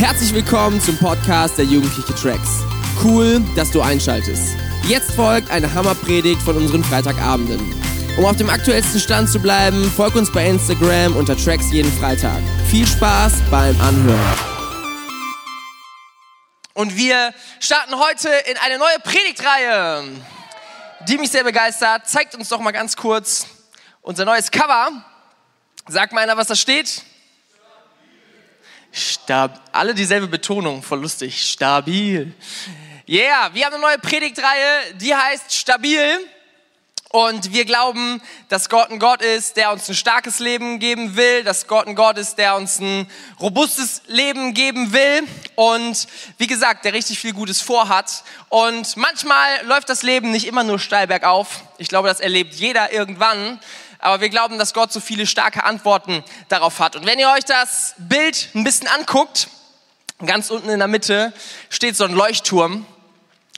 Herzlich willkommen zum Podcast der Jugendliche Tracks. Cool, dass du einschaltest. Jetzt folgt eine Hammerpredigt von unseren Freitagabenden. Um auf dem aktuellsten Stand zu bleiben, folg uns bei Instagram unter Tracks jeden Freitag. Viel Spaß beim Anhören. Und wir starten heute in eine neue Predigtreihe, die mich sehr begeistert. Zeigt uns doch mal ganz kurz unser neues Cover. Sagt mal einer, was da steht? Stab alle dieselbe Betonung, voll lustig. Stabil. Yeah, wir haben eine neue Predigtreihe, die heißt Stabil. Und wir glauben, dass Gott ein Gott ist, der uns ein starkes Leben geben will, dass Gott ein Gott ist, der uns ein robustes Leben geben will und wie gesagt, der richtig viel Gutes vorhat. Und manchmal läuft das Leben nicht immer nur steil bergauf. Ich glaube, das erlebt jeder irgendwann aber wir glauben, dass Gott so viele starke Antworten darauf hat. Und wenn ihr euch das Bild ein bisschen anguckt, ganz unten in der Mitte steht so ein Leuchtturm.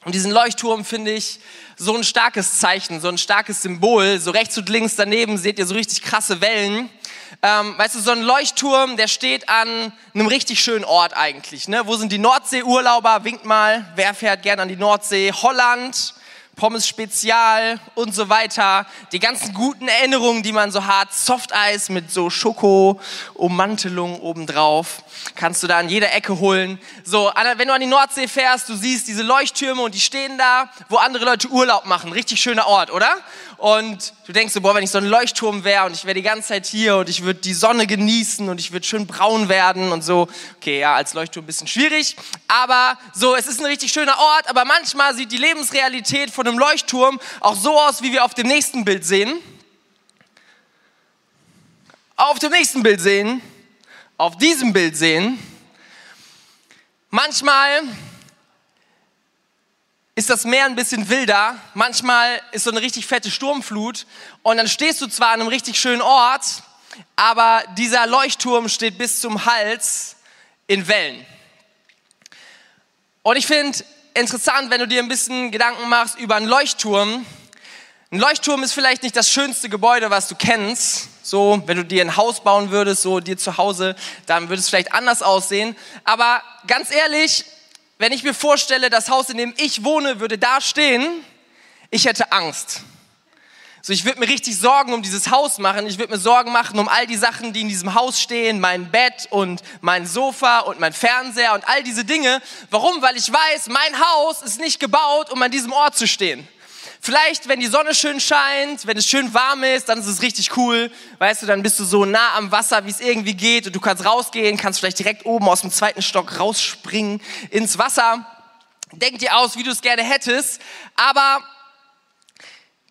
Und diesen Leuchtturm finde ich so ein starkes Zeichen, so ein starkes Symbol. So rechts und links daneben seht ihr so richtig krasse Wellen. Ähm, weißt du, so ein Leuchtturm, der steht an einem richtig schönen Ort eigentlich. Ne? Wo sind die Nordsee-Urlauber? Winkt mal. Wer fährt gerne an die Nordsee? Holland. Pommes Spezial und so weiter. Die ganzen guten Erinnerungen, die man so hat. Softeis mit so Schoko-Ummantelung obendrauf. Kannst du da an jeder Ecke holen. So, wenn du an die Nordsee fährst, du siehst diese Leuchttürme und die stehen da, wo andere Leute Urlaub machen. Richtig schöner Ort, oder? Und du denkst so, boah, wenn ich so ein Leuchtturm wäre und ich wäre die ganze Zeit hier und ich würde die Sonne genießen und ich würde schön braun werden und so. Okay, ja, als Leuchtturm ein bisschen schwierig. Aber so, es ist ein richtig schöner Ort, aber manchmal sieht die Lebensrealität von einem Leuchtturm auch so aus, wie wir auf dem nächsten Bild sehen. Auf dem nächsten Bild sehen, auf diesem Bild sehen. Manchmal ist das Meer ein bisschen wilder. Manchmal ist so eine richtig fette Sturmflut und dann stehst du zwar an einem richtig schönen Ort, aber dieser Leuchtturm steht bis zum Hals in Wellen. Und ich finde interessant, wenn du dir ein bisschen Gedanken machst über einen Leuchtturm. Ein Leuchtturm ist vielleicht nicht das schönste Gebäude, was du kennst. So, wenn du dir ein Haus bauen würdest, so dir zu Hause, dann würde es vielleicht anders aussehen. Aber ganz ehrlich, wenn ich mir vorstelle, das Haus, in dem ich wohne, würde da stehen, ich hätte Angst. So, ich würde mir richtig Sorgen um dieses Haus machen. Ich würde mir Sorgen machen um all die Sachen, die in diesem Haus stehen, mein Bett und mein Sofa und mein Fernseher und all diese Dinge. Warum? Weil ich weiß, mein Haus ist nicht gebaut, um an diesem Ort zu stehen. Vielleicht, wenn die Sonne schön scheint, wenn es schön warm ist, dann ist es richtig cool. Weißt du, dann bist du so nah am Wasser, wie es irgendwie geht und du kannst rausgehen, kannst vielleicht direkt oben aus dem zweiten Stock rausspringen ins Wasser. Denk dir aus, wie du es gerne hättest. Aber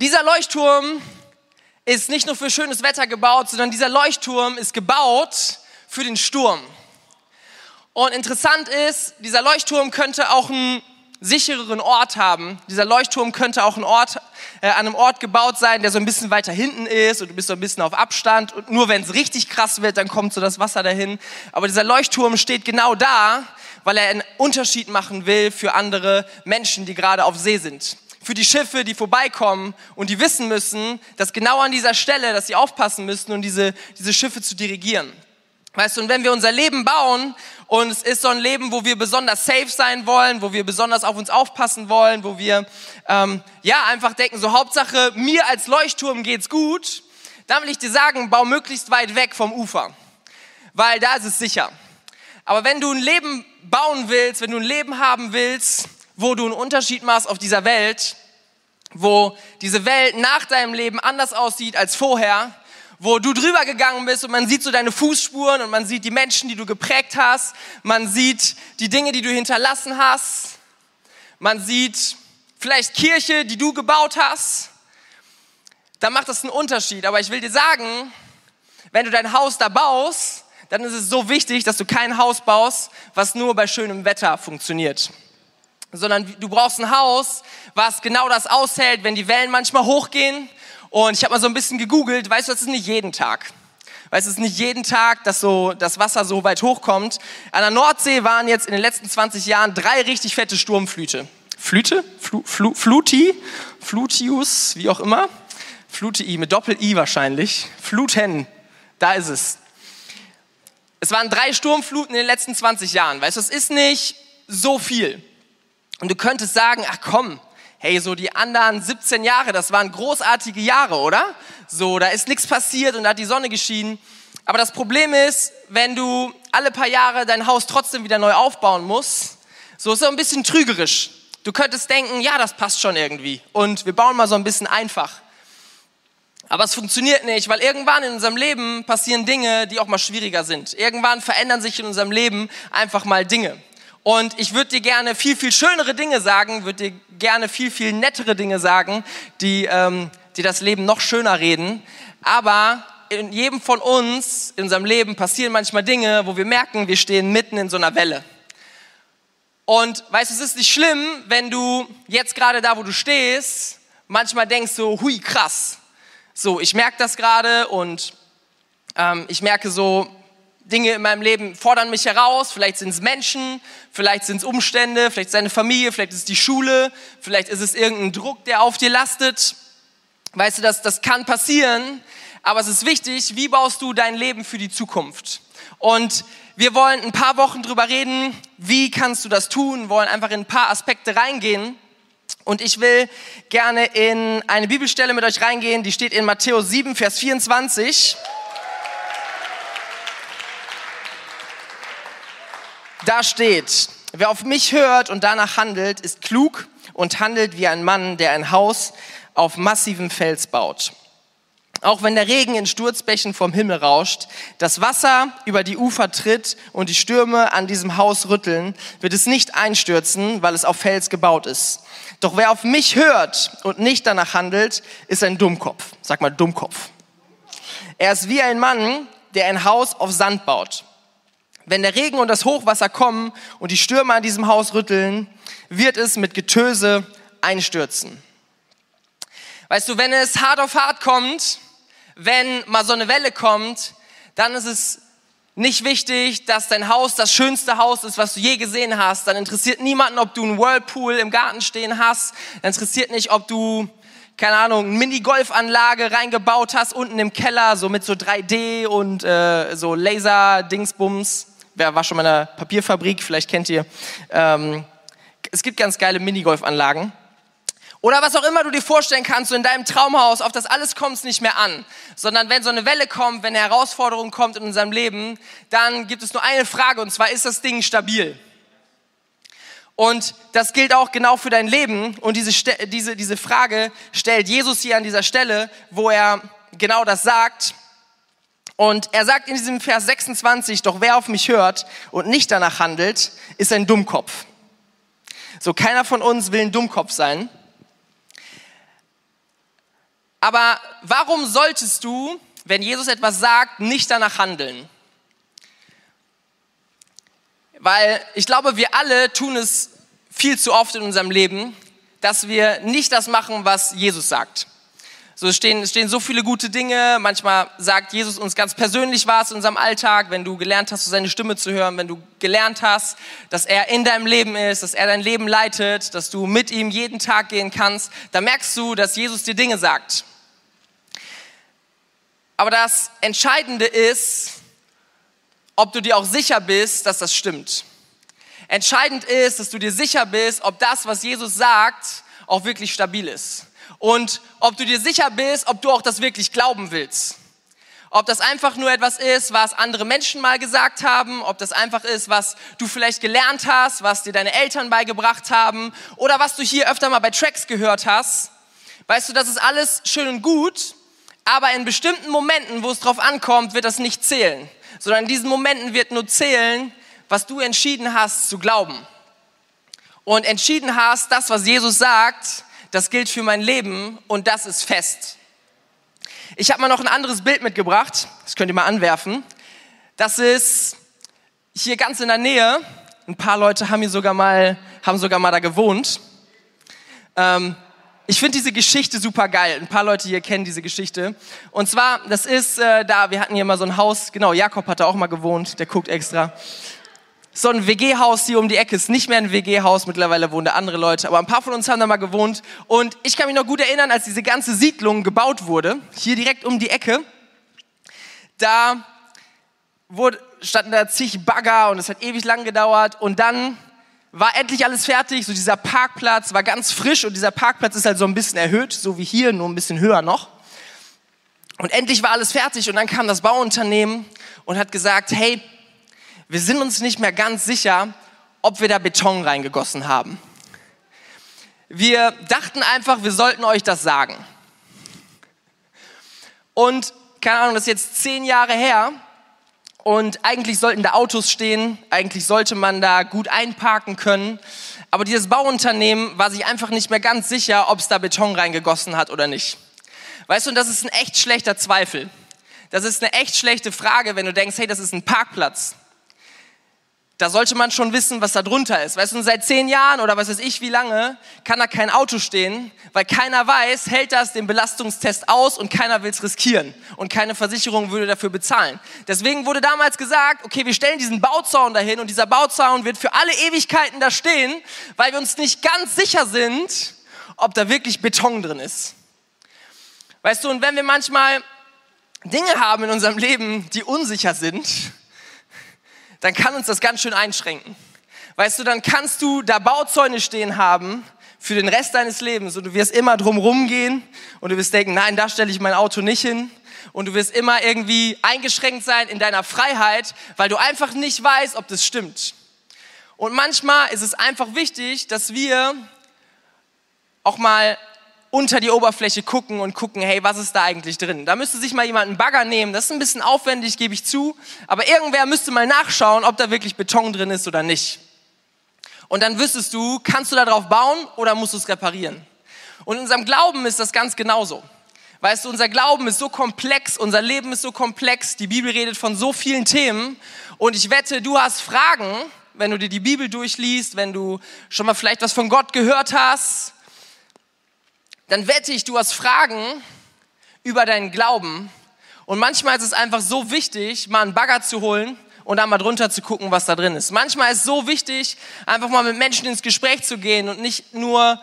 dieser Leuchtturm ist nicht nur für schönes Wetter gebaut, sondern dieser Leuchtturm ist gebaut für den Sturm. Und interessant ist, dieser Leuchtturm könnte auch ein sichereren Ort haben. Dieser Leuchtturm könnte auch ein Ort, äh, an einem Ort gebaut sein, der so ein bisschen weiter hinten ist und du bist so ein bisschen auf Abstand und nur wenn es richtig krass wird, dann kommt so das Wasser dahin. Aber dieser Leuchtturm steht genau da, weil er einen Unterschied machen will für andere Menschen, die gerade auf See sind. Für die Schiffe, die vorbeikommen und die wissen müssen, dass genau an dieser Stelle, dass sie aufpassen müssen und diese, diese Schiffe zu dirigieren. Weißt du, und wenn wir unser Leben bauen und es ist so ein Leben, wo wir besonders safe sein wollen, wo wir besonders auf uns aufpassen wollen, wo wir ähm, ja einfach denken, so Hauptsache mir als Leuchtturm geht's gut, dann will ich dir sagen, bau möglichst weit weg vom Ufer, weil da ist es sicher. Aber wenn du ein Leben bauen willst, wenn du ein Leben haben willst, wo du einen Unterschied machst auf dieser Welt, wo diese Welt nach deinem Leben anders aussieht als vorher, wo du drüber gegangen bist und man sieht so deine Fußspuren und man sieht die Menschen, die du geprägt hast, man sieht die Dinge, die du hinterlassen hast, man sieht vielleicht Kirche, die du gebaut hast, dann macht das einen Unterschied. Aber ich will dir sagen, wenn du dein Haus da baust, dann ist es so wichtig, dass du kein Haus baust, was nur bei schönem Wetter funktioniert. Sondern du brauchst ein Haus, was genau das aushält, wenn die Wellen manchmal hochgehen, und ich habe mal so ein bisschen gegoogelt, weißt du, das ist nicht jeden Tag. Weißt du, es ist nicht jeden Tag, dass so das Wasser so weit hochkommt. An der Nordsee waren jetzt in den letzten 20 Jahren drei richtig fette Sturmflüte. Flüte? Flu, Flu, Fluti? Flutius? Wie auch immer. Fluti mit Doppel-I wahrscheinlich. Fluten. Da ist es. Es waren drei Sturmfluten in den letzten 20 Jahren. Weißt du, es ist nicht so viel. Und du könntest sagen, ach komm, hey, so die anderen 17 Jahre, das waren großartige Jahre, oder? So, da ist nichts passiert und da hat die Sonne geschienen. Aber das Problem ist, wenn du alle paar Jahre dein Haus trotzdem wieder neu aufbauen musst, so ist es ein bisschen trügerisch. Du könntest denken, ja, das passt schon irgendwie. Und wir bauen mal so ein bisschen einfach. Aber es funktioniert nicht, weil irgendwann in unserem Leben passieren Dinge, die auch mal schwieriger sind. Irgendwann verändern sich in unserem Leben einfach mal Dinge. Und ich würde dir gerne viel, viel schönere Dinge sagen, würde dir gerne viel, viel nettere Dinge sagen, die, ähm, die das Leben noch schöner reden. Aber in jedem von uns, in unserem Leben, passieren manchmal Dinge, wo wir merken, wir stehen mitten in so einer Welle. Und weißt du, es ist nicht schlimm, wenn du jetzt gerade da, wo du stehst, manchmal denkst so, hui, krass. So, ich merke das gerade und ähm, ich merke so, Dinge in meinem Leben fordern mich heraus. Vielleicht sind es Menschen, vielleicht sind es Umstände, vielleicht seine Familie, vielleicht ist es die Schule, vielleicht ist es irgendein Druck, der auf dir lastet. Weißt du, das, das kann passieren, aber es ist wichtig, wie baust du dein Leben für die Zukunft? Und wir wollen ein paar Wochen drüber reden, wie kannst du das tun, wollen einfach in ein paar Aspekte reingehen. Und ich will gerne in eine Bibelstelle mit euch reingehen, die steht in Matthäus 7, Vers 24. Da steht, wer auf mich hört und danach handelt, ist klug und handelt wie ein Mann, der ein Haus auf massivem Fels baut. Auch wenn der Regen in Sturzbächen vom Himmel rauscht, das Wasser über die Ufer tritt und die Stürme an diesem Haus rütteln, wird es nicht einstürzen, weil es auf Fels gebaut ist. Doch wer auf mich hört und nicht danach handelt, ist ein Dummkopf. Sag mal Dummkopf. Er ist wie ein Mann, der ein Haus auf Sand baut. Wenn der Regen und das Hochwasser kommen und die Stürme an diesem Haus rütteln, wird es mit Getöse einstürzen. Weißt du, wenn es hart auf hart kommt, wenn mal so eine Welle kommt, dann ist es nicht wichtig, dass dein Haus das schönste Haus ist, was du je gesehen hast. Dann interessiert niemanden, ob du einen Whirlpool im Garten stehen hast. Dann interessiert nicht, ob du keine Ahnung, eine Mini-Golfanlage reingebaut hast, unten im Keller, so mit so 3D und äh, so Laser-Dingsbums wer war schon mal in einer Papierfabrik, vielleicht kennt ihr. Ähm, es gibt ganz geile Minigolfanlagen. Oder was auch immer du dir vorstellen kannst, so in deinem Traumhaus, auf das alles kommt es nicht mehr an. Sondern wenn so eine Welle kommt, wenn eine Herausforderung kommt in unserem Leben, dann gibt es nur eine Frage und zwar, ist das Ding stabil? Und das gilt auch genau für dein Leben. Und diese, diese, diese Frage stellt Jesus hier an dieser Stelle, wo er genau das sagt. Und er sagt in diesem Vers 26, doch wer auf mich hört und nicht danach handelt, ist ein Dummkopf. So, keiner von uns will ein Dummkopf sein. Aber warum solltest du, wenn Jesus etwas sagt, nicht danach handeln? Weil ich glaube, wir alle tun es viel zu oft in unserem Leben, dass wir nicht das machen, was Jesus sagt. So es stehen, es stehen so viele gute Dinge. Manchmal sagt Jesus uns ganz persönlich was in unserem Alltag, wenn du gelernt hast, seine Stimme zu hören, wenn du gelernt hast, dass er in deinem Leben ist, dass er dein Leben leitet, dass du mit ihm jeden Tag gehen kannst, da merkst du, dass Jesus dir Dinge sagt. Aber das Entscheidende ist, ob du dir auch sicher bist, dass das stimmt. Entscheidend ist, dass du dir sicher bist, ob das, was Jesus sagt, auch wirklich stabil ist und ob du dir sicher bist, ob du auch das wirklich glauben willst. Ob das einfach nur etwas ist, was andere Menschen mal gesagt haben, ob das einfach ist, was du vielleicht gelernt hast, was dir deine Eltern beigebracht haben oder was du hier öfter mal bei Tracks gehört hast. Weißt du, das ist alles schön und gut, aber in bestimmten Momenten, wo es drauf ankommt, wird das nicht zählen, sondern in diesen Momenten wird nur zählen, was du entschieden hast zu glauben. Und entschieden hast, das, was Jesus sagt, das gilt für mein Leben und das ist fest. Ich habe mal noch ein anderes Bild mitgebracht, das könnt ihr mal anwerfen. Das ist hier ganz in der Nähe. Ein paar Leute haben hier sogar mal, haben sogar mal da gewohnt. Ähm, ich finde diese Geschichte super geil. Ein paar Leute hier kennen diese Geschichte. Und zwar, das ist äh, da, wir hatten hier mal so ein Haus, genau, Jakob hat da auch mal gewohnt, der guckt extra so ein WG-Haus hier um die Ecke ist nicht mehr ein WG-Haus, mittlerweile wohnen da andere Leute, aber ein paar von uns haben da mal gewohnt. Und ich kann mich noch gut erinnern, als diese ganze Siedlung gebaut wurde, hier direkt um die Ecke, da wurde, standen da zig Bagger und es hat ewig lang gedauert. Und dann war endlich alles fertig, so dieser Parkplatz war ganz frisch und dieser Parkplatz ist halt so ein bisschen erhöht, so wie hier, nur ein bisschen höher noch. Und endlich war alles fertig und dann kam das Bauunternehmen und hat gesagt, hey, wir sind uns nicht mehr ganz sicher, ob wir da Beton reingegossen haben. Wir dachten einfach, wir sollten euch das sagen. Und keine Ahnung, das ist jetzt zehn Jahre her und eigentlich sollten da Autos stehen, eigentlich sollte man da gut einparken können. Aber dieses Bauunternehmen war sich einfach nicht mehr ganz sicher, ob es da Beton reingegossen hat oder nicht. Weißt du, und das ist ein echt schlechter Zweifel. Das ist eine echt schlechte Frage, wenn du denkst, hey, das ist ein Parkplatz da sollte man schon wissen, was da drunter ist. Weißt du, seit zehn Jahren oder was weiß ich wie lange kann da kein Auto stehen, weil keiner weiß, hält das den Belastungstest aus und keiner will es riskieren und keine Versicherung würde dafür bezahlen. Deswegen wurde damals gesagt, okay, wir stellen diesen Bauzaun dahin und dieser Bauzaun wird für alle Ewigkeiten da stehen, weil wir uns nicht ganz sicher sind, ob da wirklich Beton drin ist. Weißt du, und wenn wir manchmal Dinge haben in unserem Leben, die unsicher sind, dann kann uns das ganz schön einschränken. Weißt du, dann kannst du da Bauzäune stehen haben für den Rest deines Lebens und du wirst immer drumrum gehen und du wirst denken, nein, da stelle ich mein Auto nicht hin und du wirst immer irgendwie eingeschränkt sein in deiner Freiheit, weil du einfach nicht weißt, ob das stimmt. Und manchmal ist es einfach wichtig, dass wir auch mal unter die Oberfläche gucken und gucken, hey, was ist da eigentlich drin? Da müsste sich mal jemand einen Bagger nehmen. Das ist ein bisschen aufwendig, gebe ich zu. Aber irgendwer müsste mal nachschauen, ob da wirklich Beton drin ist oder nicht. Und dann wüsstest du, kannst du da drauf bauen oder musst du es reparieren? Und in unserem Glauben ist das ganz genauso. Weißt du, unser Glauben ist so komplex, unser Leben ist so komplex, die Bibel redet von so vielen Themen. Und ich wette, du hast Fragen, wenn du dir die Bibel durchliest, wenn du schon mal vielleicht was von Gott gehört hast, dann wette ich, du hast Fragen über deinen Glauben. Und manchmal ist es einfach so wichtig, mal einen Bagger zu holen und dann mal drunter zu gucken, was da drin ist. Manchmal ist es so wichtig, einfach mal mit Menschen ins Gespräch zu gehen und nicht nur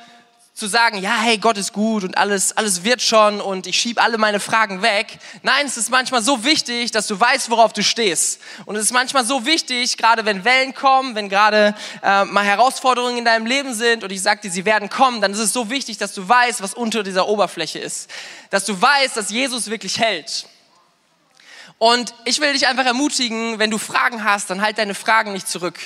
zu sagen, ja, hey, Gott ist gut und alles, alles wird schon und ich schiebe alle meine Fragen weg. Nein, es ist manchmal so wichtig, dass du weißt, worauf du stehst. Und es ist manchmal so wichtig, gerade wenn Wellen kommen, wenn gerade äh, mal Herausforderungen in deinem Leben sind und ich sage dir, sie werden kommen, dann ist es so wichtig, dass du weißt, was unter dieser Oberfläche ist. Dass du weißt, dass Jesus wirklich hält. Und ich will dich einfach ermutigen, wenn du Fragen hast, dann halt deine Fragen nicht zurück,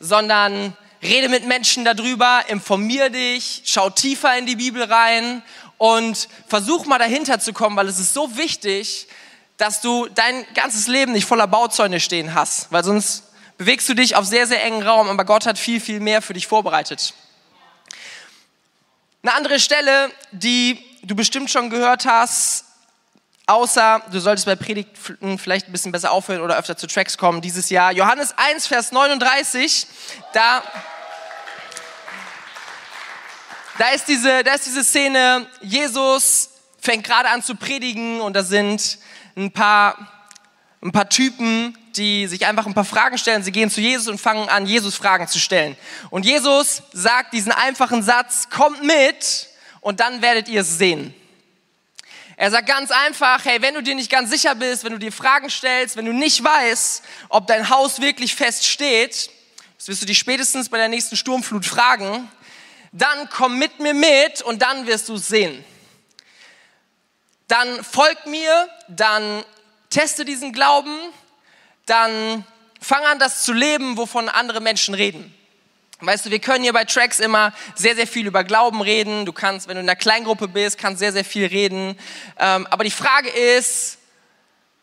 sondern Rede mit Menschen darüber, informier dich, schau tiefer in die Bibel rein und versuch mal dahinter zu kommen, weil es ist so wichtig, dass du dein ganzes Leben nicht voller Bauzäune stehen hast, weil sonst bewegst du dich auf sehr, sehr engen Raum, aber Gott hat viel, viel mehr für dich vorbereitet. Eine andere Stelle, die du bestimmt schon gehört hast, außer du solltest bei Predigten vielleicht ein bisschen besser aufhören oder öfter zu Tracks kommen dieses Jahr. Johannes 1, Vers 39, da da ist diese, da ist diese Szene, Jesus fängt gerade an zu predigen und da sind ein paar, ein paar Typen, die sich einfach ein paar Fragen stellen. Sie gehen zu Jesus und fangen an, Jesus Fragen zu stellen. Und Jesus sagt diesen einfachen Satz, kommt mit und dann werdet ihr es sehen. Er sagt ganz einfach, hey, wenn du dir nicht ganz sicher bist, wenn du dir Fragen stellst, wenn du nicht weißt, ob dein Haus wirklich fest steht, das wirst du dich spätestens bei der nächsten Sturmflut fragen, dann komm mit mir mit und dann wirst du sehen. Dann folg mir, dann teste diesen Glauben, dann fang an, das zu leben, wovon andere Menschen reden. Weißt du, wir können hier bei Tracks immer sehr, sehr viel über Glauben reden. Du kannst, wenn du in einer Kleingruppe bist, kannst sehr, sehr viel reden. Ähm, aber die Frage ist,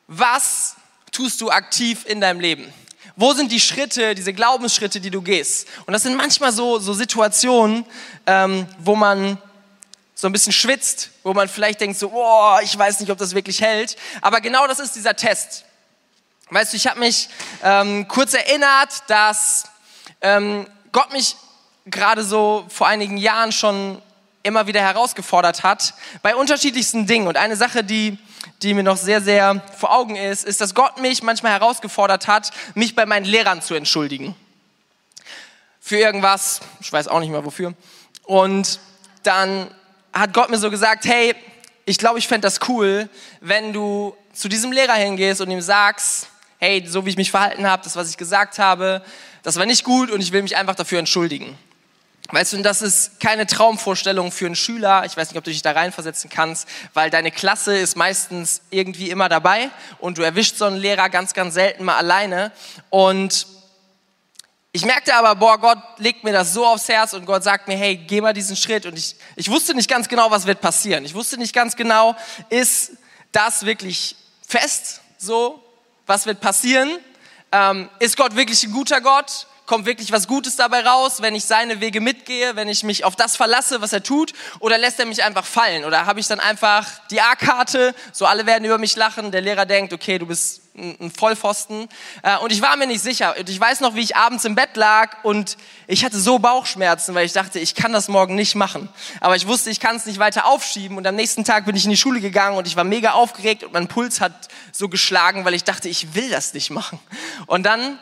was tust du aktiv in deinem Leben? Wo sind die Schritte, diese Glaubensschritte, die du gehst? Und das sind manchmal so, so Situationen, ähm, wo man so ein bisschen schwitzt, wo man vielleicht denkt so, oh, ich weiß nicht, ob das wirklich hält. Aber genau das ist dieser Test. Weißt du, ich habe mich ähm, kurz erinnert, dass ähm, Gott mich gerade so vor einigen Jahren schon immer wieder herausgefordert hat bei unterschiedlichsten Dingen. Und eine Sache, die die mir noch sehr, sehr vor Augen ist, ist, dass Gott mich manchmal herausgefordert hat, mich bei meinen Lehrern zu entschuldigen. Für irgendwas, ich weiß auch nicht mehr wofür. Und dann hat Gott mir so gesagt, hey, ich glaube, ich fände das cool, wenn du zu diesem Lehrer hingehst und ihm sagst, hey, so wie ich mich verhalten habe, das, was ich gesagt habe, das war nicht gut und ich will mich einfach dafür entschuldigen. Weißt du, und das ist keine Traumvorstellung für einen Schüler. Ich weiß nicht, ob du dich da reinversetzen kannst, weil deine Klasse ist meistens irgendwie immer dabei und du erwischst so einen Lehrer ganz, ganz selten mal alleine. Und ich merkte aber, boah, Gott legt mir das so aufs Herz und Gott sagt mir, hey, geh mal diesen Schritt. Und ich, ich wusste nicht ganz genau, was wird passieren. Ich wusste nicht ganz genau, ist das wirklich fest so? Was wird passieren? Ähm, ist Gott wirklich ein guter Gott? Kommt wirklich was Gutes dabei raus, wenn ich seine Wege mitgehe, wenn ich mich auf das verlasse, was er tut, oder lässt er mich einfach fallen? Oder habe ich dann einfach die A-Karte, so alle werden über mich lachen, der Lehrer denkt, okay, du bist ein Vollpfosten. Äh, und ich war mir nicht sicher. Und ich weiß noch, wie ich abends im Bett lag und ich hatte so Bauchschmerzen, weil ich dachte, ich kann das morgen nicht machen. Aber ich wusste, ich kann es nicht weiter aufschieben. Und am nächsten Tag bin ich in die Schule gegangen und ich war mega aufgeregt und mein Puls hat so geschlagen, weil ich dachte, ich will das nicht machen. Und dann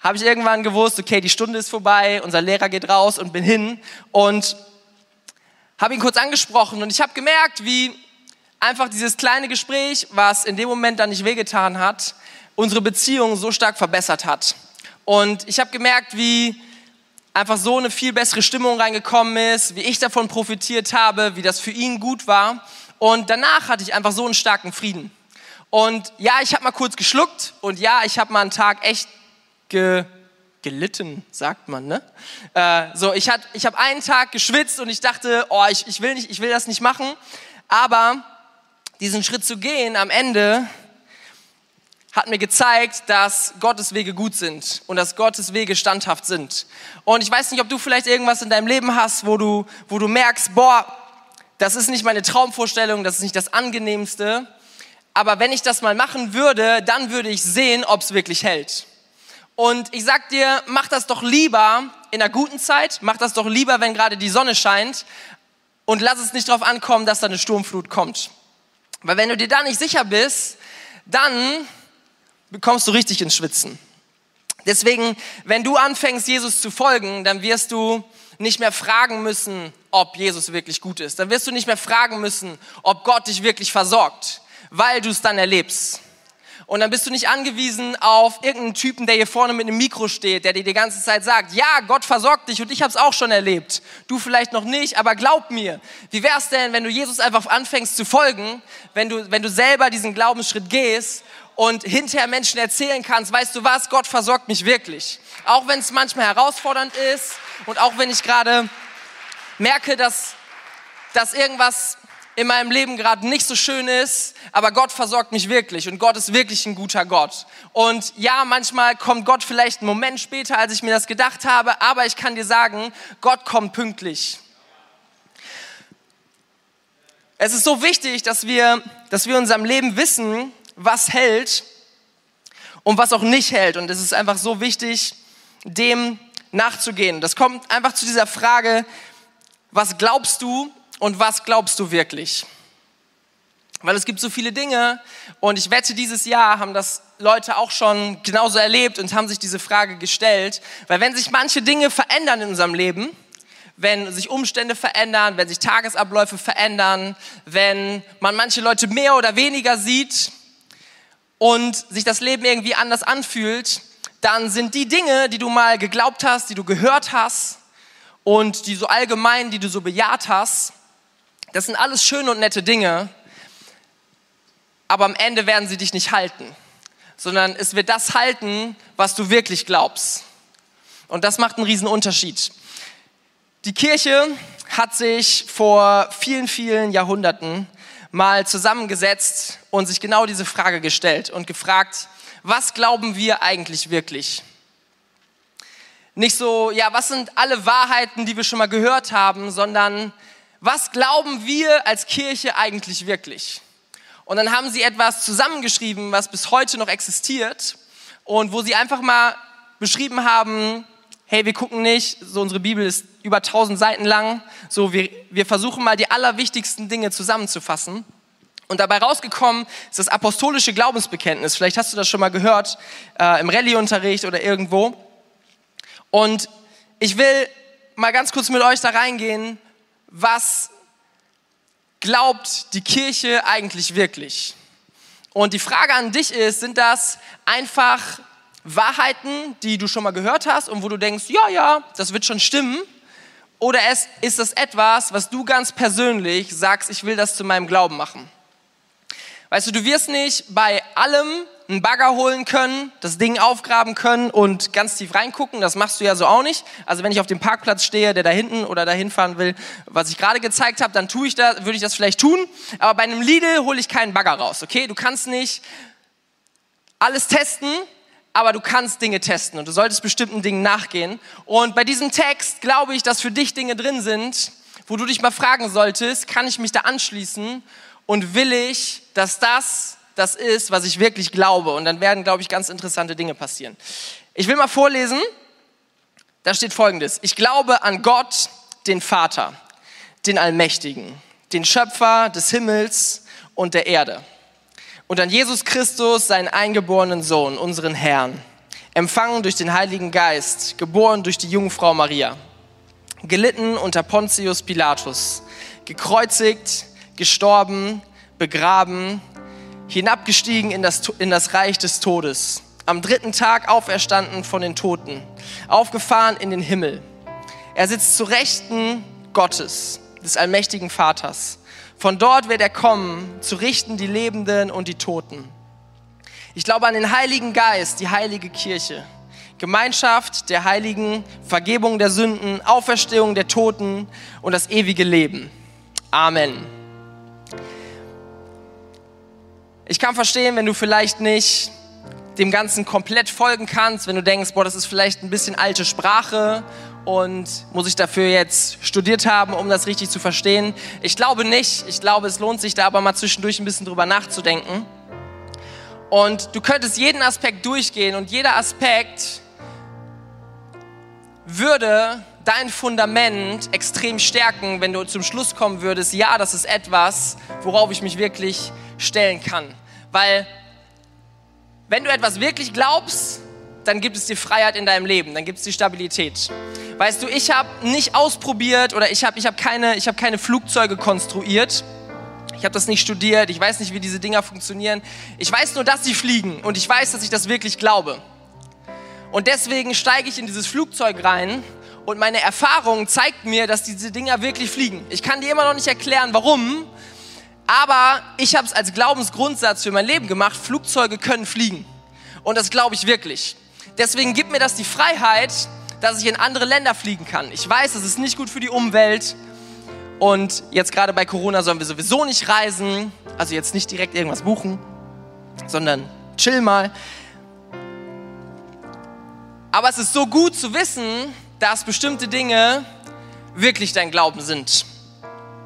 habe ich irgendwann gewusst, okay, die Stunde ist vorbei, unser Lehrer geht raus und bin hin und habe ihn kurz angesprochen und ich habe gemerkt, wie einfach dieses kleine Gespräch, was in dem Moment dann nicht wehgetan hat, unsere Beziehung so stark verbessert hat. Und ich habe gemerkt, wie einfach so eine viel bessere Stimmung reingekommen ist, wie ich davon profitiert habe, wie das für ihn gut war. Und danach hatte ich einfach so einen starken Frieden. Und ja, ich habe mal kurz geschluckt und ja, ich habe mal einen Tag echt ge, gelitten, sagt man, ne? Äh, so, ich, hat, ich habe einen Tag geschwitzt und ich dachte, oh, ich, ich, will nicht, ich will das nicht machen. Aber diesen Schritt zu gehen am Ende hat mir gezeigt, dass Gottes Wege gut sind und dass Gottes Wege standhaft sind. Und ich weiß nicht, ob du vielleicht irgendwas in deinem Leben hast, wo du, wo du merkst, boah, das ist nicht meine Traumvorstellung, das ist nicht das angenehmste. Aber wenn ich das mal machen würde, dann würde ich sehen, ob es wirklich hält. Und ich sag dir, mach das doch lieber in einer guten Zeit, mach das doch lieber, wenn gerade die Sonne scheint und lass es nicht darauf ankommen, dass da eine Sturmflut kommt. Weil wenn du dir da nicht sicher bist, dann bekommst du richtig ins Schwitzen. Deswegen, wenn du anfängst, Jesus zu folgen, dann wirst du nicht mehr fragen müssen, ob Jesus wirklich gut ist. Dann wirst du nicht mehr fragen müssen, ob Gott dich wirklich versorgt, weil du es dann erlebst. Und dann bist du nicht angewiesen auf irgendeinen Typen, der hier vorne mit einem Mikro steht, der dir die ganze Zeit sagt, ja, Gott versorgt dich und ich habe es auch schon erlebt. Du vielleicht noch nicht, aber glaub mir. Wie wär's denn, wenn du Jesus einfach anfängst zu folgen, wenn du, wenn du selber diesen Glaubensschritt gehst und hinterher Menschen erzählen kannst, weißt du was, Gott versorgt mich wirklich. Auch wenn es manchmal herausfordernd ist und auch wenn ich gerade merke, dass, dass irgendwas in meinem Leben gerade nicht so schön ist, aber Gott versorgt mich wirklich und Gott ist wirklich ein guter Gott. Und ja, manchmal kommt Gott vielleicht einen Moment später, als ich mir das gedacht habe, aber ich kann dir sagen, Gott kommt pünktlich. Es ist so wichtig, dass wir, dass wir in unserem Leben wissen, was hält und was auch nicht hält. Und es ist einfach so wichtig, dem nachzugehen. Das kommt einfach zu dieser Frage, was glaubst du und was glaubst du wirklich? Weil es gibt so viele Dinge und ich wette, dieses Jahr haben das Leute auch schon genauso erlebt und haben sich diese Frage gestellt. Weil wenn sich manche Dinge verändern in unserem Leben, wenn sich Umstände verändern, wenn sich Tagesabläufe verändern, wenn man manche Leute mehr oder weniger sieht und sich das Leben irgendwie anders anfühlt, dann sind die Dinge, die du mal geglaubt hast, die du gehört hast und die so allgemein, die du so bejaht hast, das sind alles schöne und nette Dinge, aber am Ende werden sie dich nicht halten, sondern es wird das halten, was du wirklich glaubst. Und das macht einen riesen Unterschied. Die Kirche hat sich vor vielen, vielen Jahrhunderten mal zusammengesetzt und sich genau diese Frage gestellt und gefragt, was glauben wir eigentlich wirklich? Nicht so, ja, was sind alle Wahrheiten, die wir schon mal gehört haben, sondern was glauben wir als Kirche eigentlich wirklich? Und dann haben sie etwas zusammengeschrieben, was bis heute noch existiert und wo sie einfach mal beschrieben haben, hey, wir gucken nicht, so unsere Bibel ist über 1000 Seiten lang, so wir, wir versuchen mal die allerwichtigsten Dinge zusammenzufassen. Und dabei rausgekommen ist das apostolische Glaubensbekenntnis. Vielleicht hast du das schon mal gehört äh, im Rallyeunterricht oder irgendwo. Und ich will mal ganz kurz mit euch da reingehen, was glaubt die Kirche eigentlich wirklich? Und die Frage an dich ist, sind das einfach Wahrheiten, die du schon mal gehört hast und wo du denkst, ja, ja, das wird schon stimmen? Oder ist das etwas, was du ganz persönlich sagst, ich will das zu meinem Glauben machen? Weißt du, du wirst nicht bei allem einen Bagger holen können, das Ding aufgraben können und ganz tief reingucken. Das machst du ja so auch nicht. Also wenn ich auf dem Parkplatz stehe, der da hinten oder da hinfahren will, was ich gerade gezeigt habe, dann tue ich da, würde ich das vielleicht tun. Aber bei einem Lidl hole ich keinen Bagger raus. Okay, du kannst nicht alles testen, aber du kannst Dinge testen und du solltest bestimmten Dingen nachgehen. Und bei diesem Text glaube ich, dass für dich Dinge drin sind, wo du dich mal fragen solltest, kann ich mich da anschließen und will ich, dass das das ist, was ich wirklich glaube. Und dann werden, glaube ich, ganz interessante Dinge passieren. Ich will mal vorlesen. Da steht folgendes. Ich glaube an Gott, den Vater, den Allmächtigen, den Schöpfer des Himmels und der Erde. Und an Jesus Christus, seinen eingeborenen Sohn, unseren Herrn, empfangen durch den Heiligen Geist, geboren durch die Jungfrau Maria, gelitten unter Pontius Pilatus, gekreuzigt, gestorben, begraben, hinabgestiegen in das, in das Reich des Todes, am dritten Tag auferstanden von den Toten, aufgefahren in den Himmel. Er sitzt zu Rechten Gottes, des allmächtigen Vaters. Von dort wird er kommen, zu richten die Lebenden und die Toten. Ich glaube an den Heiligen Geist, die heilige Kirche, Gemeinschaft der Heiligen, Vergebung der Sünden, Auferstehung der Toten und das ewige Leben. Amen. Ich kann verstehen, wenn du vielleicht nicht dem Ganzen komplett folgen kannst, wenn du denkst, boah, das ist vielleicht ein bisschen alte Sprache und muss ich dafür jetzt studiert haben, um das richtig zu verstehen. Ich glaube nicht. Ich glaube, es lohnt sich da aber mal zwischendurch ein bisschen drüber nachzudenken. Und du könntest jeden Aspekt durchgehen und jeder Aspekt würde dein Fundament extrem stärken, wenn du zum Schluss kommen würdest, ja, das ist etwas, worauf ich mich wirklich stellen kann. Weil wenn du etwas wirklich glaubst, dann gibt es die Freiheit in deinem Leben, dann gibt es die Stabilität. Weißt du, ich habe nicht ausprobiert oder ich habe ich hab keine, hab keine Flugzeuge konstruiert. Ich habe das nicht studiert, ich weiß nicht, wie diese Dinger funktionieren. Ich weiß nur, dass sie fliegen und ich weiß, dass ich das wirklich glaube. Und deswegen steige ich in dieses Flugzeug rein und meine Erfahrung zeigt mir, dass diese Dinger wirklich fliegen. Ich kann dir immer noch nicht erklären, warum, aber ich habe es als Glaubensgrundsatz für mein Leben gemacht, Flugzeuge können fliegen. Und das glaube ich wirklich. Deswegen gibt mir das die Freiheit, dass ich in andere Länder fliegen kann. Ich weiß, es ist nicht gut für die Umwelt. Und jetzt gerade bei Corona sollen wir sowieso nicht reisen. Also jetzt nicht direkt irgendwas buchen, sondern chill mal. Aber es ist so gut zu wissen, dass bestimmte Dinge wirklich dein Glauben sind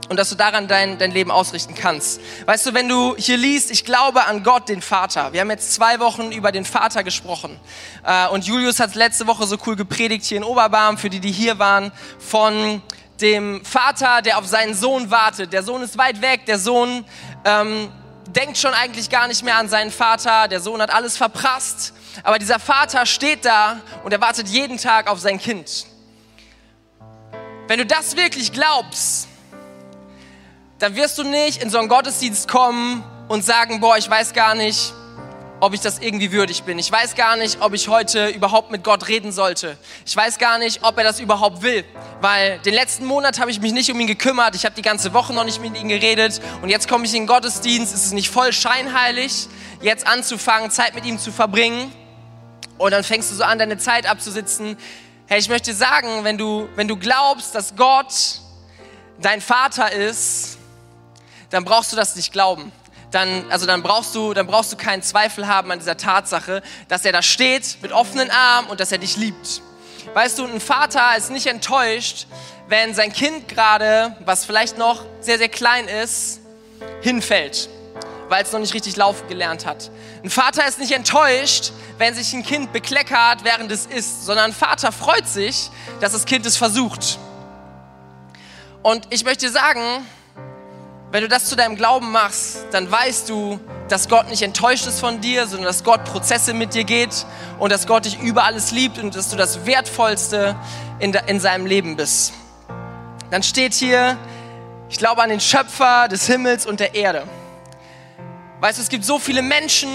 und dass du daran dein, dein Leben ausrichten kannst. Weißt du, wenn du hier liest, ich glaube an Gott, den Vater. Wir haben jetzt zwei Wochen über den Vater gesprochen. Äh, und Julius hat letzte Woche so cool gepredigt hier in Oberbarm, für die, die hier waren, von dem Vater, der auf seinen Sohn wartet. Der Sohn ist weit weg, der Sohn ähm, denkt schon eigentlich gar nicht mehr an seinen Vater, der Sohn hat alles verprasst. Aber dieser Vater steht da und er wartet jeden Tag auf sein Kind. Wenn du das wirklich glaubst, dann wirst du nicht in so einen Gottesdienst kommen und sagen, boah, ich weiß gar nicht, ob ich das irgendwie würdig bin. Ich weiß gar nicht, ob ich heute überhaupt mit Gott reden sollte. Ich weiß gar nicht, ob er das überhaupt will, weil den letzten Monat habe ich mich nicht um ihn gekümmert. Ich habe die ganze Woche noch nicht mit ihm geredet und jetzt komme ich in den Gottesdienst. Ist es nicht voll scheinheilig, jetzt anzufangen, Zeit mit ihm zu verbringen? Und dann fängst du so an, deine Zeit abzusitzen. Hey, ich möchte sagen, wenn du, wenn du glaubst, dass Gott dein Vater ist, dann brauchst du das nicht glauben. Dann, also dann brauchst du, dann brauchst du keinen Zweifel haben an dieser Tatsache, dass er da steht mit offenen Armen und dass er dich liebt. Weißt du, ein Vater ist nicht enttäuscht, wenn sein Kind gerade, was vielleicht noch sehr, sehr klein ist, hinfällt, weil es noch nicht richtig laufen gelernt hat. Ein Vater ist nicht enttäuscht, wenn sich ein Kind bekleckert, während es isst, sondern ein Vater freut sich, dass das Kind es versucht. Und ich möchte sagen, wenn du das zu deinem Glauben machst, dann weißt du, dass Gott nicht enttäuscht ist von dir, sondern dass Gott Prozesse mit dir geht und dass Gott dich über alles liebt und dass du das Wertvollste in, in seinem Leben bist. Dann steht hier, ich glaube an den Schöpfer des Himmels und der Erde. Weißt du, es gibt so viele Menschen,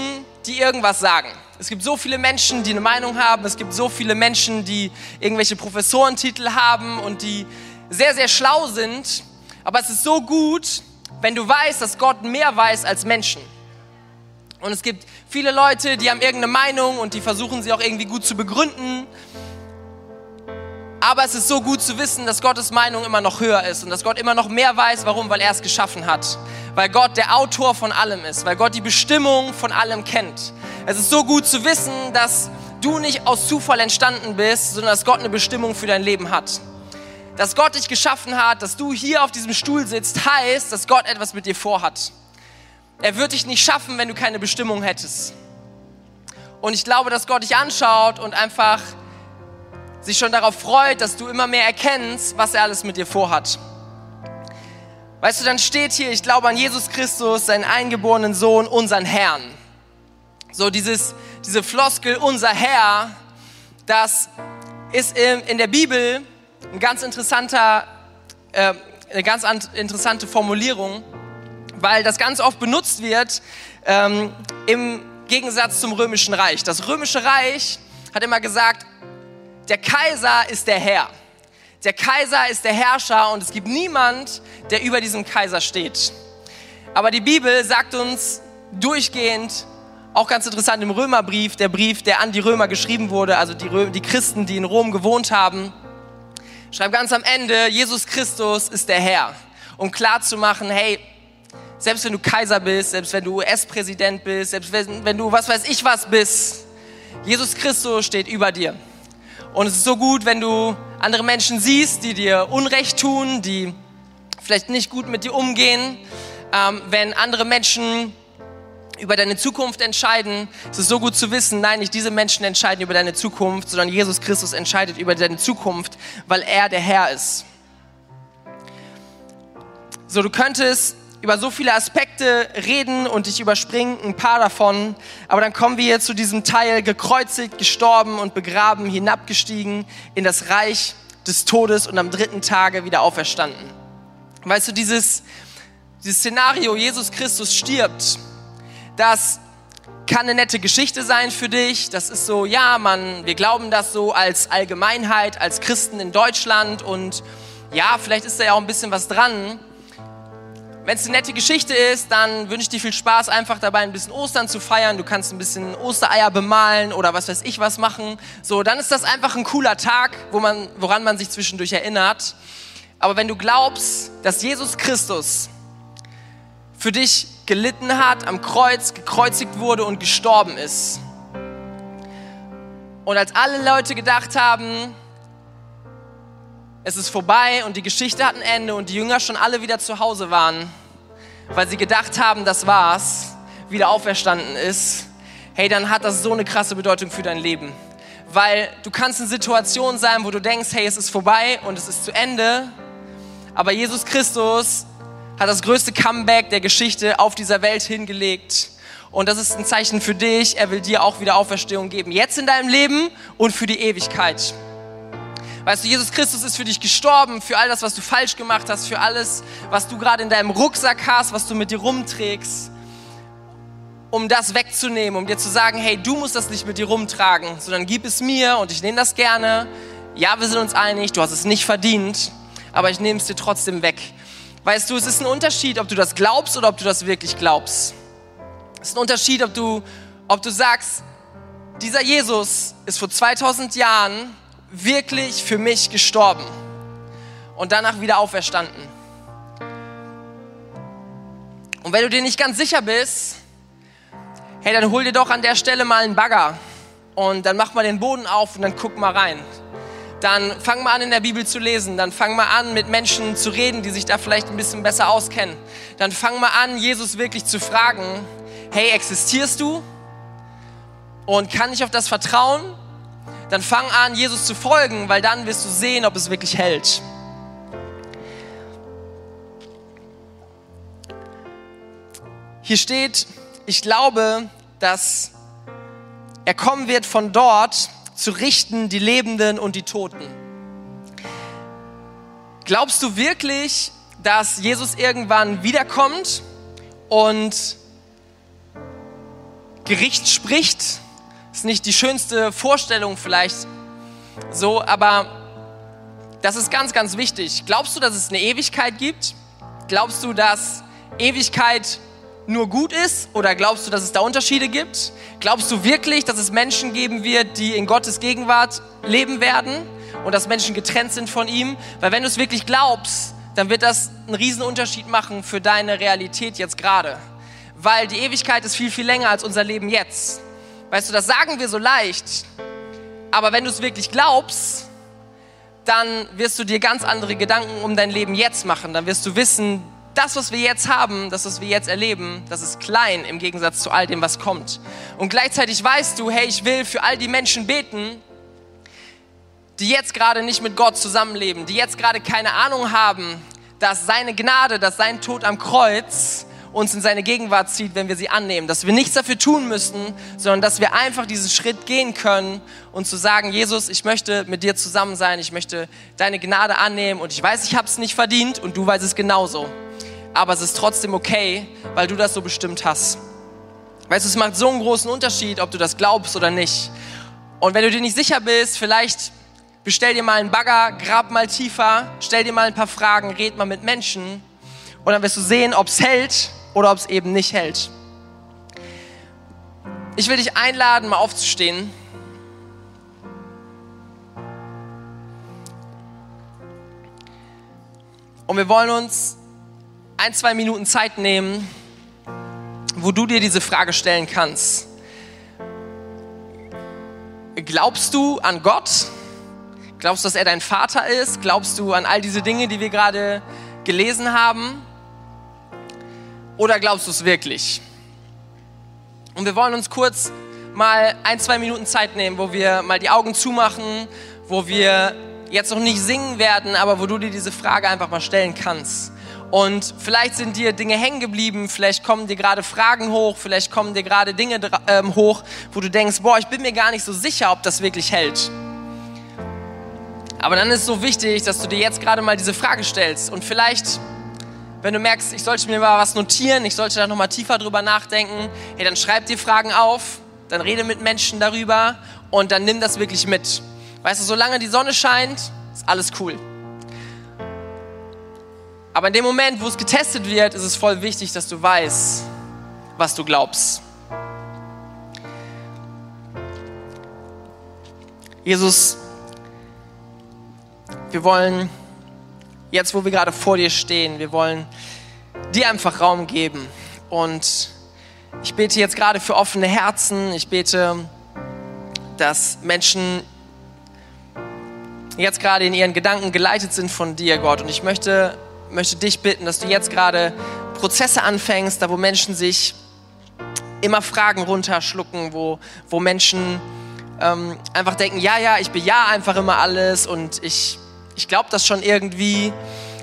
die irgendwas sagen. Es gibt so viele Menschen, die eine Meinung haben. Es gibt so viele Menschen, die irgendwelche Professorentitel haben und die sehr, sehr schlau sind. Aber es ist so gut, wenn du weißt, dass Gott mehr weiß als Menschen. Und es gibt viele Leute, die haben irgendeine Meinung und die versuchen sie auch irgendwie gut zu begründen. Aber es ist so gut zu wissen, dass Gottes Meinung immer noch höher ist und dass Gott immer noch mehr weiß. Warum? Weil er es geschaffen hat. Weil Gott der Autor von allem ist. Weil Gott die Bestimmung von allem kennt. Es ist so gut zu wissen, dass du nicht aus Zufall entstanden bist, sondern dass Gott eine Bestimmung für dein Leben hat. Dass Gott dich geschaffen hat, dass du hier auf diesem Stuhl sitzt, heißt, dass Gott etwas mit dir vorhat. Er wird dich nicht schaffen, wenn du keine Bestimmung hättest. Und ich glaube, dass Gott dich anschaut und einfach sich schon darauf freut, dass du immer mehr erkennst, was er alles mit dir vorhat. Weißt du, dann steht hier, ich glaube an Jesus Christus, seinen eingeborenen Sohn, unseren Herrn. So dieses, diese Floskel, unser Herr, das ist in der Bibel ein ganz interessanter, äh, eine ganz interessante Formulierung, weil das ganz oft benutzt wird ähm, im Gegensatz zum Römischen Reich. Das Römische Reich hat immer gesagt, der Kaiser ist der Herr. Der Kaiser ist der Herrscher und es gibt niemand, der über diesem Kaiser steht. Aber die Bibel sagt uns durchgehend, auch ganz interessant im Römerbrief, der Brief, der an die Römer geschrieben wurde, also die, Rö die Christen, die in Rom gewohnt haben, schreibt ganz am Ende, Jesus Christus ist der Herr. Um klarzumachen, hey, selbst wenn du Kaiser bist, selbst wenn du US-Präsident bist, selbst wenn, wenn du was weiß ich was bist, Jesus Christus steht über dir. Und es ist so gut, wenn du andere Menschen siehst, die dir Unrecht tun, die vielleicht nicht gut mit dir umgehen, ähm, wenn andere Menschen über deine Zukunft entscheiden. Es ist so gut zu wissen, nein, nicht diese Menschen entscheiden über deine Zukunft, sondern Jesus Christus entscheidet über deine Zukunft, weil er der Herr ist. So, du könntest über so viele Aspekte reden und ich überspringe ein paar davon. Aber dann kommen wir jetzt zu diesem Teil gekreuzigt, gestorben und begraben, hinabgestiegen in das Reich des Todes und am dritten Tage wieder auferstanden. Weißt du, dieses, dieses Szenario, Jesus Christus stirbt, das kann eine nette Geschichte sein für dich. Das ist so, ja, man, wir glauben das so als Allgemeinheit, als Christen in Deutschland und ja, vielleicht ist da ja auch ein bisschen was dran. Wenn es eine nette Geschichte ist, dann wünsche ich dir viel Spaß, einfach dabei ein bisschen Ostern zu feiern. Du kannst ein bisschen Ostereier bemalen oder was weiß ich was machen. So, dann ist das einfach ein cooler Tag, wo man, woran man sich zwischendurch erinnert. Aber wenn du glaubst, dass Jesus Christus für dich gelitten hat, am Kreuz gekreuzigt wurde und gestorben ist, und als alle Leute gedacht haben, es ist vorbei und die Geschichte hat ein Ende und die Jünger schon alle wieder zu Hause waren, weil sie gedacht haben, das war's, wieder auferstanden ist, hey, dann hat das so eine krasse Bedeutung für dein Leben. Weil du kannst in Situationen sein, wo du denkst, hey, es ist vorbei und es ist zu Ende, aber Jesus Christus hat das größte Comeback der Geschichte auf dieser Welt hingelegt. Und das ist ein Zeichen für dich. Er will dir auch wieder Auferstehung geben. Jetzt in deinem Leben und für die Ewigkeit. Weißt du, Jesus Christus ist für dich gestorben, für all das, was du falsch gemacht hast, für alles, was du gerade in deinem Rucksack hast, was du mit dir rumträgst, um das wegzunehmen, um dir zu sagen, hey, du musst das nicht mit dir rumtragen, sondern gib es mir und ich nehme das gerne. Ja, wir sind uns einig, du hast es nicht verdient, aber ich nehme es dir trotzdem weg. Weißt du, es ist ein Unterschied, ob du das glaubst oder ob du das wirklich glaubst. Es ist ein Unterschied, ob du, ob du sagst, dieser Jesus ist vor 2000 Jahren wirklich für mich gestorben und danach wieder auferstanden. Und wenn du dir nicht ganz sicher bist, hey, dann hol dir doch an der Stelle mal einen Bagger und dann mach mal den Boden auf und dann guck mal rein. Dann fang mal an in der Bibel zu lesen, dann fang mal an mit Menschen zu reden, die sich da vielleicht ein bisschen besser auskennen. Dann fang mal an, Jesus wirklich zu fragen, hey, existierst du? Und kann ich auf das vertrauen? dann fang an, Jesus zu folgen, weil dann wirst du sehen, ob es wirklich hält. Hier steht, ich glaube, dass er kommen wird von dort zu richten die Lebenden und die Toten. Glaubst du wirklich, dass Jesus irgendwann wiederkommt und Gericht spricht. Ist nicht die schönste Vorstellung vielleicht so, aber das ist ganz, ganz wichtig. Glaubst du, dass es eine Ewigkeit gibt? Glaubst du, dass Ewigkeit nur gut ist oder glaubst du, dass es da Unterschiede gibt? Glaubst du wirklich, dass es Menschen geben wird, die in Gottes Gegenwart leben werden und dass Menschen getrennt sind von ihm? Weil wenn du es wirklich glaubst, dann wird das einen riesen Unterschied machen für deine Realität jetzt gerade. Weil die Ewigkeit ist viel, viel länger als unser Leben jetzt. Weißt du, das sagen wir so leicht, aber wenn du es wirklich glaubst, dann wirst du dir ganz andere Gedanken um dein Leben jetzt machen. Dann wirst du wissen, das, was wir jetzt haben, das, was wir jetzt erleben, das ist klein im Gegensatz zu all dem, was kommt. Und gleichzeitig weißt du, hey, ich will für all die Menschen beten, die jetzt gerade nicht mit Gott zusammenleben, die jetzt gerade keine Ahnung haben, dass seine Gnade, dass sein Tod am Kreuz uns in seine Gegenwart zieht, wenn wir sie annehmen. Dass wir nichts dafür tun müssen, sondern dass wir einfach diesen Schritt gehen können und zu sagen, Jesus, ich möchte mit dir zusammen sein, ich möchte deine Gnade annehmen und ich weiß, ich habe es nicht verdient und du weißt es genauso aber es ist trotzdem okay, weil du das so bestimmt hast. Weißt du, es macht so einen großen Unterschied, ob du das glaubst oder nicht. Und wenn du dir nicht sicher bist, vielleicht bestell dir mal einen Bagger, grab mal tiefer, stell dir mal ein paar Fragen, red mal mit Menschen und dann wirst du sehen, ob es hält oder ob es eben nicht hält. Ich will dich einladen, mal aufzustehen. Und wir wollen uns ein, zwei Minuten Zeit nehmen, wo du dir diese Frage stellen kannst. Glaubst du an Gott? Glaubst du, dass er dein Vater ist? Glaubst du an all diese Dinge, die wir gerade gelesen haben? Oder glaubst du es wirklich? Und wir wollen uns kurz mal ein, zwei Minuten Zeit nehmen, wo wir mal die Augen zumachen, wo wir jetzt noch nicht singen werden, aber wo du dir diese Frage einfach mal stellen kannst. Und vielleicht sind dir Dinge hängen geblieben, vielleicht kommen dir gerade Fragen hoch, vielleicht kommen dir gerade Dinge ähm, hoch, wo du denkst, boah, ich bin mir gar nicht so sicher, ob das wirklich hält. Aber dann ist es so wichtig, dass du dir jetzt gerade mal diese Frage stellst und vielleicht, wenn du merkst, ich sollte mir mal was notieren, ich sollte da nochmal tiefer drüber nachdenken, hey, dann schreib dir Fragen auf, dann rede mit Menschen darüber und dann nimm das wirklich mit. Weißt du, solange die Sonne scheint, ist alles cool. Aber in dem Moment, wo es getestet wird, ist es voll wichtig, dass du weißt, was du glaubst. Jesus, wir wollen jetzt, wo wir gerade vor dir stehen, wir wollen dir einfach Raum geben. Und ich bete jetzt gerade für offene Herzen. Ich bete, dass Menschen jetzt gerade in ihren Gedanken geleitet sind von dir, Gott. Und ich möchte möchte dich bitten, dass du jetzt gerade Prozesse anfängst, da wo Menschen sich immer Fragen runterschlucken, wo, wo Menschen ähm, einfach denken, ja, ja, ich bejahe einfach immer alles und ich, ich glaube das schon irgendwie.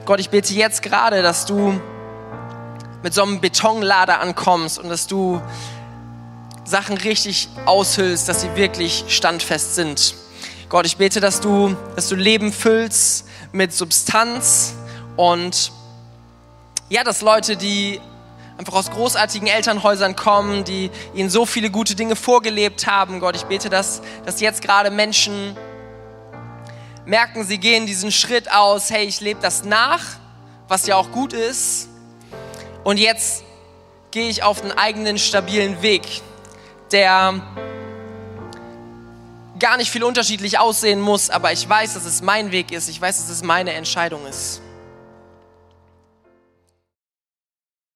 Gott, ich bete jetzt gerade, dass du mit so einem Betonlader ankommst und dass du Sachen richtig aushüllst, dass sie wirklich standfest sind. Gott, ich bete, dass du, dass du Leben füllst mit Substanz, und ja, dass Leute, die einfach aus großartigen Elternhäusern kommen, die ihnen so viele gute Dinge vorgelebt haben, Gott, ich bete, dass, dass jetzt gerade Menschen merken, sie gehen diesen Schritt aus, hey, ich lebe das nach, was ja auch gut ist. Und jetzt gehe ich auf einen eigenen stabilen Weg, der gar nicht viel unterschiedlich aussehen muss, aber ich weiß, dass es mein Weg ist, ich weiß, dass es meine Entscheidung ist.